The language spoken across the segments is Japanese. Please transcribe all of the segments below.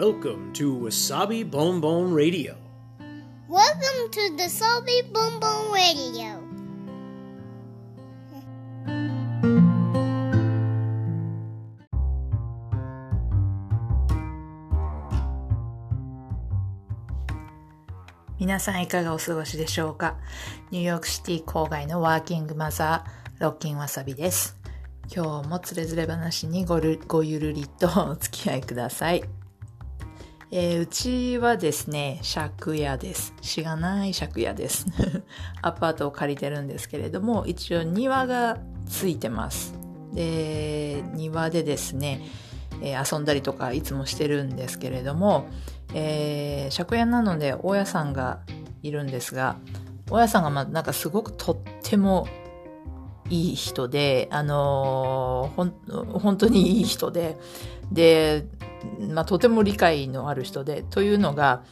Welcome to Wasabi Bon Bon Radio. Welcome to the Salty Boom Boom Radio. 皆さんいかがお過ごしでしょうか？ニューヨークシティ郊外のワーキングマザー、ロッキンわさびです。今日もつれづれ話にごるごゆるりとお付き合いください。えーうちはですね、借家です。しがない借家です。アパートを借りてるんですけれども、一応庭がついてます。で、庭でですね、えー遊んだりとかいつもしてるんですけれども、えー借家なので大家さんがいるんですが、大家さんがまなんかすごくとってもいい人で、あのーほん、本当にいい人で、で、まあ、とても理解のある人で、というのが、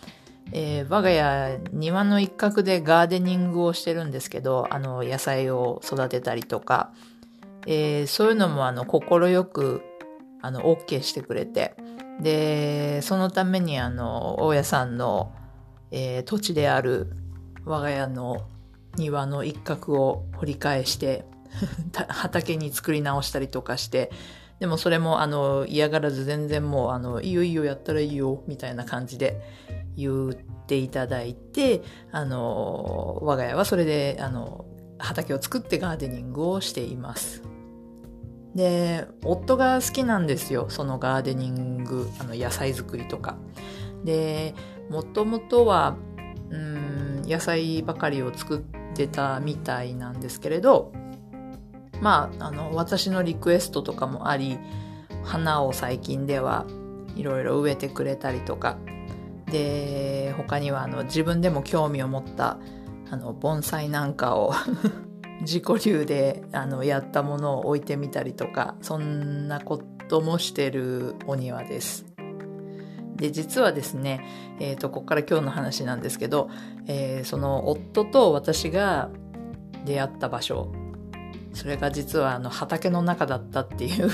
えー我が家庭の一角でガーデニングをしてるんですけど、あの、野菜を育てたりとか、えーそういうのもあの、心よく、あの、OK してくれて、で、そのためにあの、大家さんの、えー土地である我が家の庭の一角を掘り返して、畑に作り直したりとかして、でもそれもあの嫌がらず全然もうあのいいよいいよやったらいいよみたいな感じで言っていただいて、あの我が家はそれであの畑を作ってガーデニングをしています。で、夫が好きなんですよ。そのガーデニング、あの野菜作りとか。で、もともとは、うん、野菜ばかりを作ってたみたいなんですけれど、まあ、あの、私のリクエストとかもあり、花を最近ではいろいろ植えてくれたりとか、で、他にはあの自分でも興味を持ったあの盆栽なんかを 自己流であのやったものを置いてみたりとか、そんなこともしてるお庭です。で、実はですね、えっ、と、ここから今日の話なんですけど、えーその夫と私が出会った場所、それが実はあの畑の中だったっていう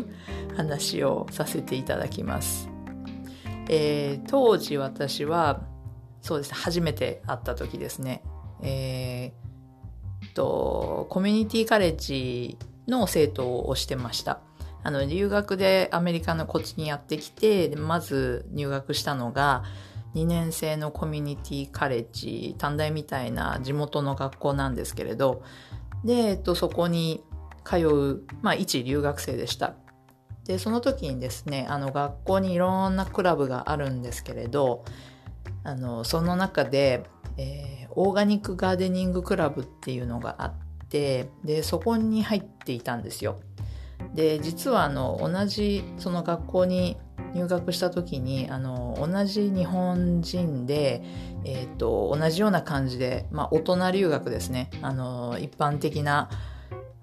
話をさせていただきます。えー当時私は、そうですね、初めて会った時ですね、えーと、コミュニティカレッジの生徒をしてました。あの、留学でアメリカのこっちにやってきて、まず入学したのが、2年生のコミュニティカレッジ、短大みたいな地元の学校なんですけれど、で、えっと、そこに通う、まあ、一留学生でした。で、その時にですね、あの、学校にいろんなクラブがあるんですけれど、あの、その中で、えーオーガニックガーデニングクラブっていうのがあって、で、そこに入っていたんですよ。で、実はあの、同じ、その学校に入学した時に、あの、同じ日本人で、えっ、と、同じような感じで、まあ、大人留学ですね。あの、一般的な、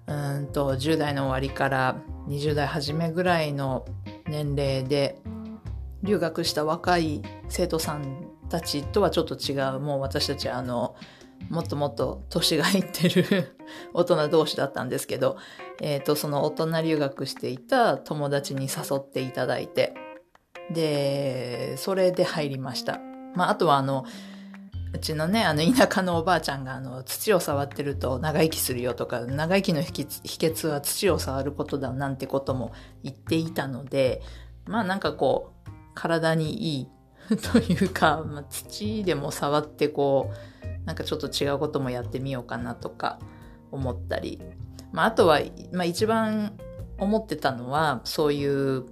うんと、10代の終わりから20代初めぐらいの年齢で、留学した若い生徒さんたちとはちょっと違う、もう私たちあの、もっともっと年がいってる 大人同士だったんですけど、えっ、と、その大人留学していた友達に誘っていただいて、で、それで入りました。まあ、あとはあの、うちのね、あの、田舎のおばあちゃんが、あの、土を触ってると長生きするよとか、長生きの秘訣秘訣は土を触ることだなんてことも言っていたので、まあなんかこう、体にいい というか、まあ、土でも触ってこう、なんかちょっと違うこともやってみようかなとか思ったり。まああとは、まあ一番思ってたのは、そういう、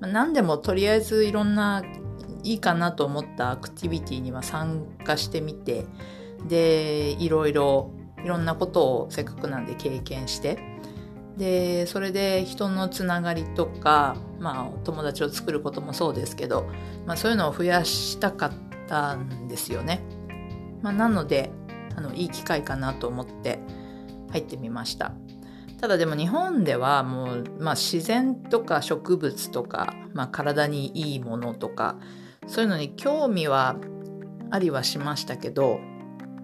まあ、何でもとりあえずいろんないいかなと思ったアクティビティには参加してみて、で、いろいろ、いろんなことをせっかくなんで経験して、で、それで人のつながりとか、まあ、友達を作ることもそうですけど、まあ、そういうのを増やしたかったんですよね。まあ、なので、あの、いい機会かなと思って入ってみました。ただでも日本ではもう、まあ、自然とか植物とか、まあ、体にいいものとか、そういうのに興味はありはしましたけど、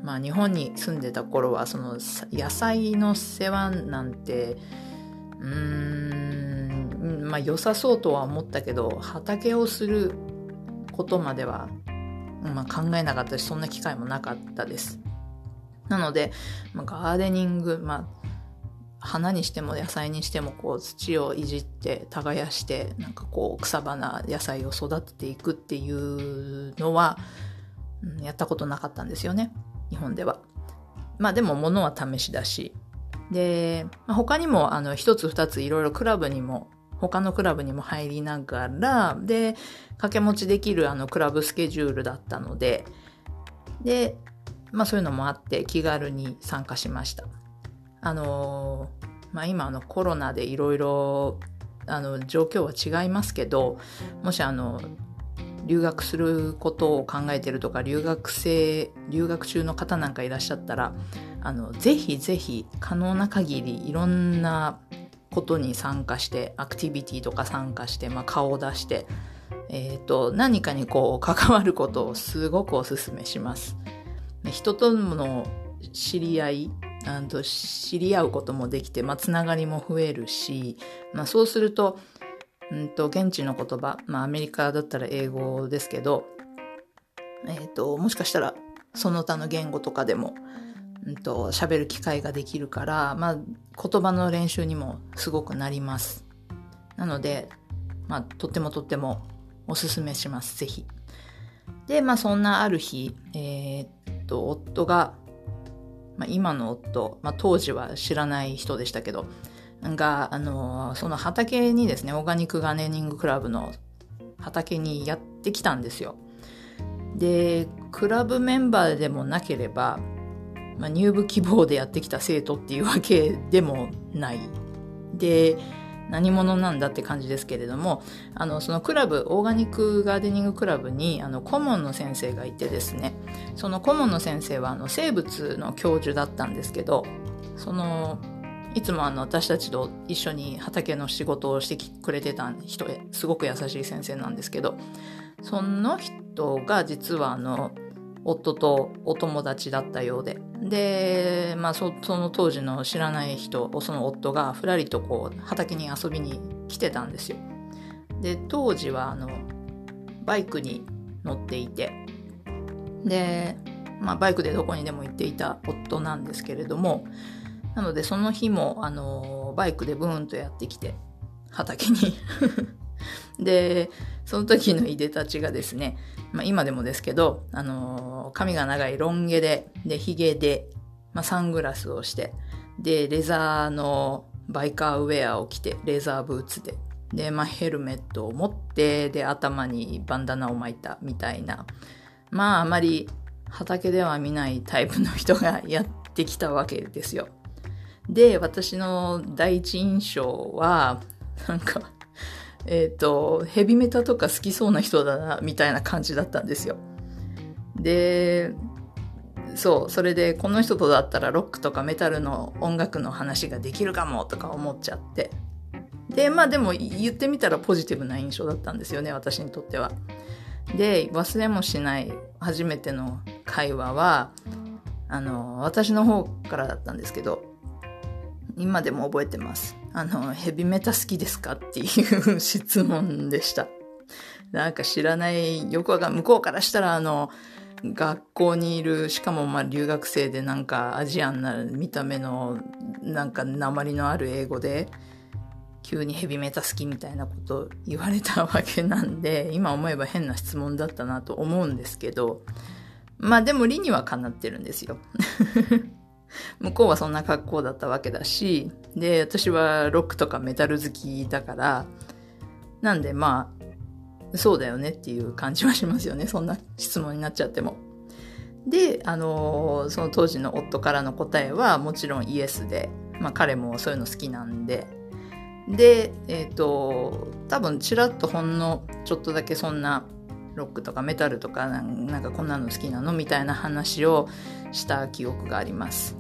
まあ日本に住んでた頃はその野菜の世話なんてうーんまあ良さそうとは思ったけど畑をすることまでは、まあ、考えなかったしそんな機会もなかったです。なので、まあ、ガーデニング、まあ、花にしても野菜にしてもこう土をいじって耕してなんかこう草花野菜を育てていくっていうのは、うん、やったことなかったんですよね。日本では。まあでも物は試しだし。で、まあ、他にもあの一つ二ついろいろクラブにも他のクラブにも入りながらで掛け持ちできるあのクラブスケジュールだったのでで、まあ、そういうのもあって気軽に参加しました。あのまあ、今のコロナでいろいろあの状況は違いますけどもしあの留学することを考えてるとか留学生留学中の方なんかいらっしゃったらあのぜひぜひ可能な限りいろんなことに参加してアクティビティとか参加して、まあ、顔を出して、えーと、何かにこう関わることをすごくおすすめします。人との知り合いと知り合うこともできて、まあ、つながりも増えるし、まあ、そうすると,、うんと、現地の言葉、まあ、アメリカだったら英語ですけど、えーと、もしかしたらその他の言語とかでも、うんと、喋る機会ができるから、まあ、言葉の練習にもすごくなります。なので、まあ、とってもとってもおすすめします。ぜひ。で、まあ、そんなある日、えー、っと、夫がまあ、今の夫、まあ、当時は知らない人でしたけど、が、あの、その畑にですね、オーガニックガーデニングクラブの畑にやってきたんですよ。で、クラブメンバーでもなければ、まあ、入部希望でやってきた生徒っていうわけでもない。で、何者なんだって感じですけれども、あの、そのクラブ、オーガニックガーデニングクラブに、あの、顧問の先生がいてですね、その顧問の先生は、あの、生物の教授だったんですけど、その、いつもあの、私たちと一緒に畑の仕事をしてくれてた人へ、すごく優しい先生なんですけど、その人が実はあの、夫とお友達だったようで。で、まあそ、その当時の知らない人、その夫がふらりとこう畑に遊びに来てたんですよ。で、当時はあの、バイクに乗っていて、で、まあバイクでどこにでも行っていた夫なんですけれども、なのでその日もあの、バイクでブーンとやってきて、畑に で、その時のいでたちがですね、まあ、今でもですけど、あのー、髪が長いロン毛で、で、髭で、まあ、サングラスをして、で、レザーのバイカーウェアを着て、レザーブーツで、で、まあ、ヘルメットを持って、で、頭にバンダナを巻いたみたいな、まあ、あまり畑では見ないタイプの人がやってきたわけですよ。で、私の第一印象は、なんか、えっ、ー、と、ヘビメタとか好きそうな人だな、みたいな感じだったんですよ。で、そう、それでこの人とだったらロックとかメタルの音楽の話ができるかもとか思っちゃって。で、まあでも言ってみたらポジティブな印象だったんですよね、私にとっては。で、忘れもしない初めての会話は、あの、私の方からだったんですけど、今でも覚えてます。あの、ヘビメタ好きですかっていう質問でした。なんか知らない、よくわかん向こうからしたらあの、学校にいる、しかもまあ留学生でなんかアジアンな見た目の、なんか鉛のある英語で、急にヘビメタ好きみたいなこと言われたわけなんで、今思えば変な質問だったなと思うんですけど、まあでも理にはかなってるんですよ。向こうはそんな格好だったわけだし、で、私はロックとかメタル好きだから、なんでまあ、そうだよねっていう感じはしますよね。そんな質問になっちゃっても。で、あの、その当時の夫からの答えはもちろんイエスで、まあ彼もそういうの好きなんで、で、えっ、ー、と、多分ちらっとほんのちょっとだけそんなロックとかメタルとかなんかこんなの好きなのみたいな話をした記憶があります。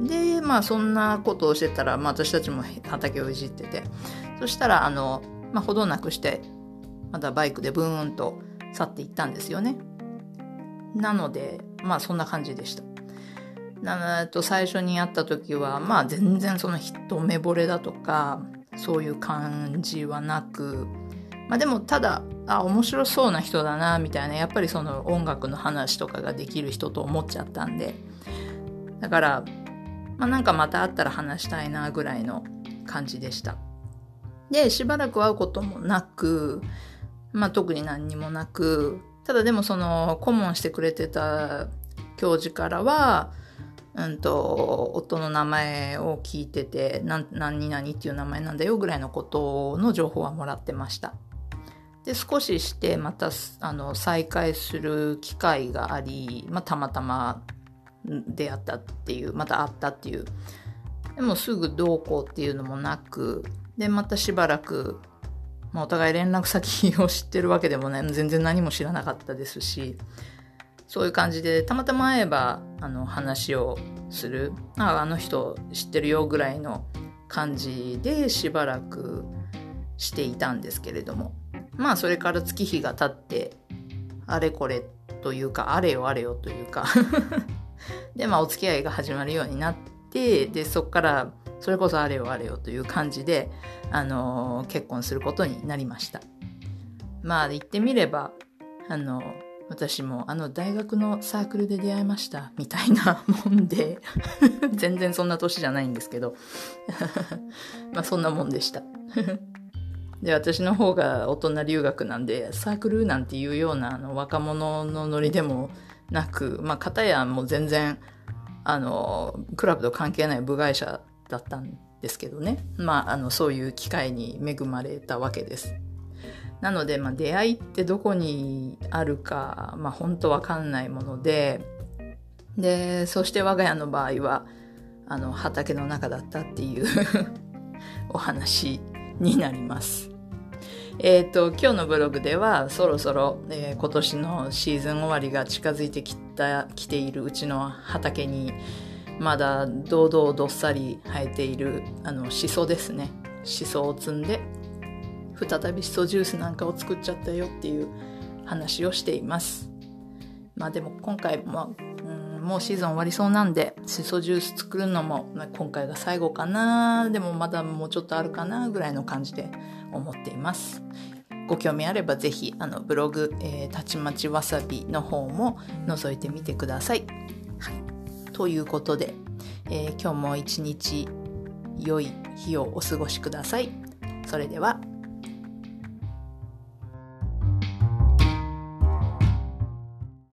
で、まあそんなことをしてたら、まあ私たちも畑をいじってて、そしたらあの、まあほどなくして、またバイクでブーンと去っていったんですよね。なので、まあそんな感じでした。なと最初に会った時は、まあ全然その一目惚れだとか、そういう感じはなく、まあでもただあ面白そうな人だなみたいなやっぱりその音楽の話とかができる人と思っちゃったんでだからまあなんかまた会ったら話したいなぐらいの感じでしたでしばらく会うこともなくまあ特に何にもなくただでもその顧問してくれてた教授からはうんと、夫の名前を聞いてて、何々っていう名前なんだよぐらいのことの情報はもらってました。で、少ししてまた、あの、再会する機会があり、まあ、たまたま出会ったっていう、また会ったっていう。でもすぐどうこうっていうのもなく、で、またしばらく、まあ、お互い連絡先を知ってるわけでもね、全然何も知らなかったですし、そういう感じで、たまたま会えば、あの、話をする。あ、あの人知ってるよぐらいの感じでしばらくしていたんですけれども。まあ、それから月日が経って、あれこれというか、あれよあれよというかで、まあ、お付き合いが始まるようになって、で、そっから、それこそあれよあれよという感じで、あのー、結婚することになりました。まあ、言ってみれば、あのー私もあの大学のサークルで出会いましたみたいな もんで全然そんな年じゃないんですけど まあそんなもんでした で私の方が大人留学なんでサークルなんていうようなあの若者のノリでもなくまあ片やもう全然あのクラブと関係ない部外者だったんですけどねまああのそういう機会に恵まれたわけですなので、まあ、出会いってどこにあるか、まあ、本当わかんないもので、で、そして我が家の場合は、あの、畑の中だったっていう お話になります。えっ、ー、と、今日のブログでは、そろそろ、えー、今年のシーズン終わりが近づいてきた、来ているうちの畑に、まだ堂々どっさり生えている、あの、シソですね。シソを摘んで、再びシソジュースなんかを作っちゃったよっていう話をしています。まあでも今回も、うん、もうシーズン終わりそうなんで、シソジュース作るのも、ま、今回が最後かな、でもまだもうちょっとあるかなぐらいの感じで思っています。ご興味あればぜひあのブログ、えー、たちまちわさびの方も覗いてみてください。はい、ということで、えー、今日も一日良い日をお過ごしください。それでは